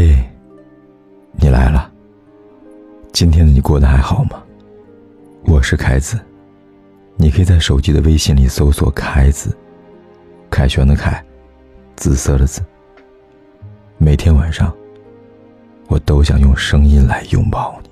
嘿，你来了。今天的你过得还好吗？我是凯子，你可以在手机的微信里搜索“凯子”，凯旋的凯，紫色的紫。每天晚上，我都想用声音来拥抱你。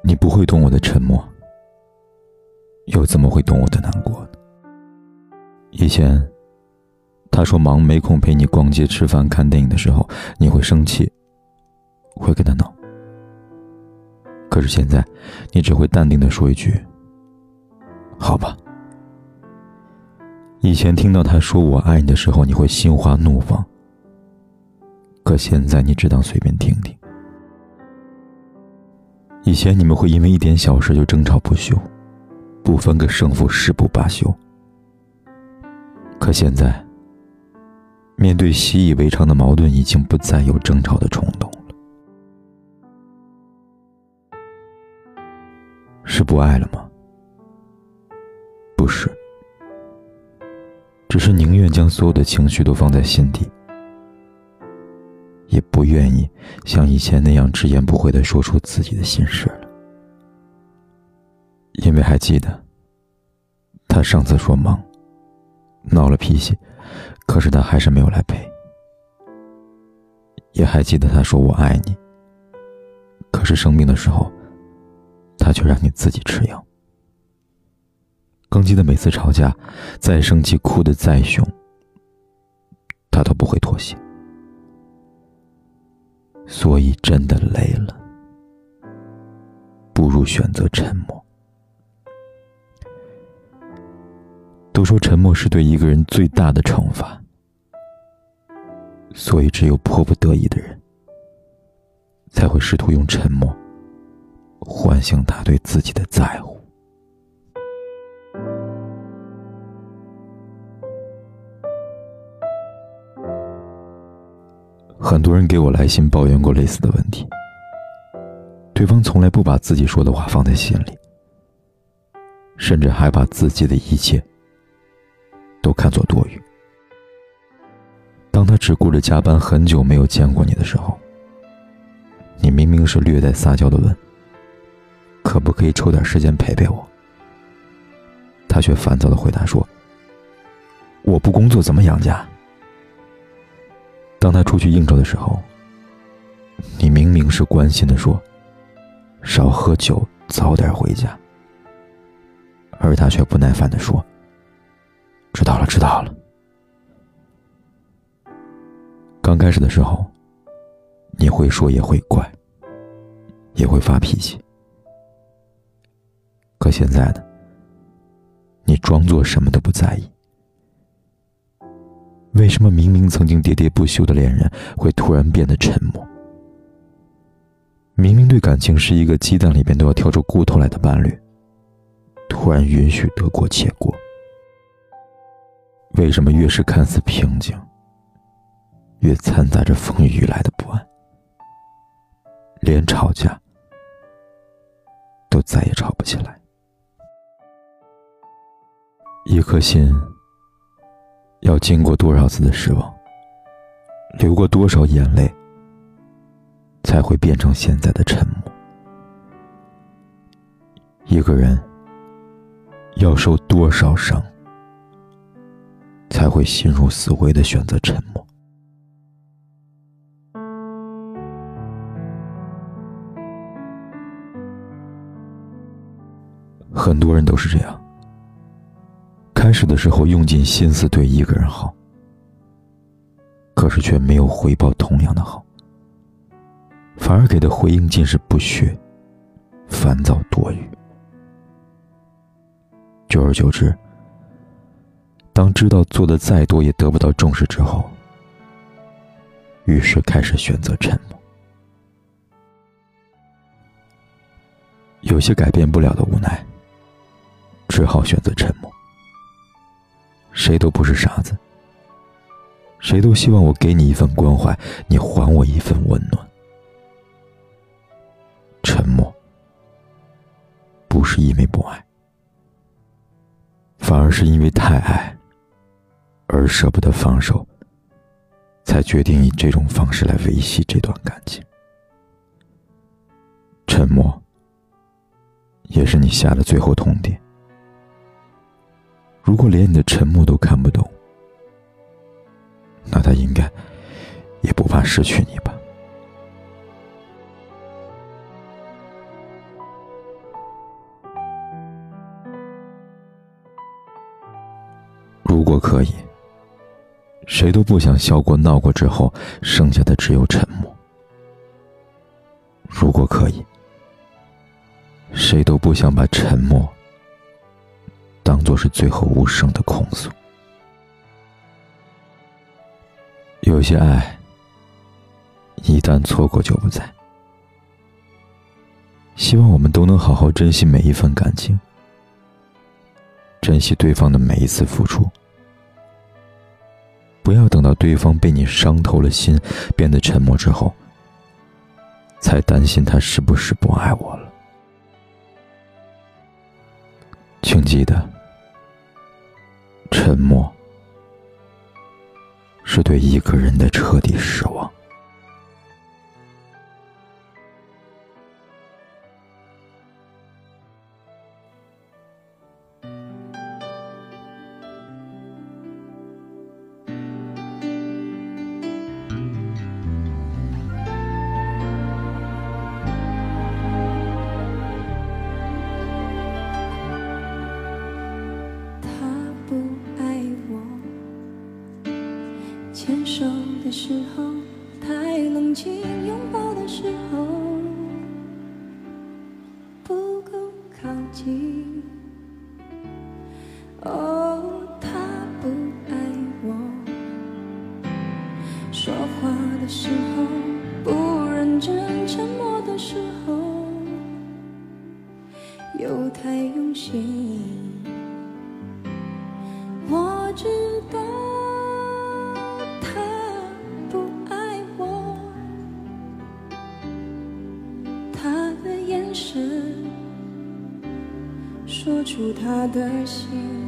你不会懂我的沉默，又怎么会懂我的难过呢？以前，他说忙没空陪你逛街、吃饭、看电影的时候，你会生气，会跟他闹。可是现在，你只会淡定的说一句：“好吧。”以前听到他说我爱你的时候，你会心花怒放。可现在，你只当随便听听。以前你们会因为一点小事就争吵不休，不分个胜负誓不罢休。可现在，面对习以为常的矛盾，已经不再有争吵的冲动了。是不爱了吗？不是，只是宁愿将所有的情绪都放在心底，也不愿意像以前那样直言不讳的说出自己的心事了。因为还记得，他上次说忙。闹了脾气，可是他还是没有来陪。也还记得他说我爱你，可是生病的时候，他却让你自己吃药。更记得每次吵架，再生气哭得再凶，他都不会妥协。所以真的累了，不如选择沉默。都说沉默是对一个人最大的惩罚，所以只有迫不得已的人，才会试图用沉默唤醒他对自己的在乎。很多人给我来信抱怨过类似的问题，对方从来不把自己说的话放在心里，甚至还把自己的一切。都看作多余。当他只顾着加班，很久没有见过你的时候，你明明是略带撒娇的问：“可不可以抽点时间陪陪我？”他却烦躁的回答说：“我不工作怎么养家？”当他出去应酬的时候，你明明是关心的说：“少喝酒，早点回家。”而他却不耐烦的说。知道了，知道了。刚开始的时候，你会说也会怪，也会发脾气。可现在呢？你装作什么都不在意。为什么明明曾经喋喋不休的恋人，会突然变得沉默？明明对感情是一个鸡蛋里边都要挑出骨头来的伴侣，突然允许得过且过？为什么越是看似平静，越掺杂着风雨欲来的不安？连吵架都再也吵不起来。一颗心要经过多少次的失望，流过多少眼泪，才会变成现在的沉默？一个人要受多少伤？才会心如死灰的选择沉默。很多人都是这样，开始的时候用尽心思对一个人好，可是却没有回报同样的好，反而给的回应尽是不屑、烦躁、多余，久而久之。当知道做的再多也得不到重视之后，于是开始选择沉默。有些改变不了的无奈，只好选择沉默。谁都不是傻子，谁都希望我给你一份关怀，你还我一份温暖。沉默不是因为不爱。反而是因为太爱而舍不得放手，才决定以这种方式来维系这段感情。沉默也是你下的最后通牒。如果连你的沉默都看不懂，那他应该也不怕失去你吧。如果可以，谁都不想笑过、闹过之后，剩下的只有沉默。如果可以，谁都不想把沉默当做是最后无声的控诉。有些爱，一旦错过就不在。希望我们都能好好珍惜每一份感情。珍惜对方的每一次付出，不要等到对方被你伤透了心，变得沉默之后，才担心他是不是不爱我了。请记得，沉默是对一个人的彻底失望。靠近。哦，他不爱我，说话的时候不认真，沉默的时候又太用心。我知道。说出他的心，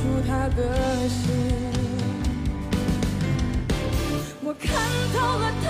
出他的心，我看透了他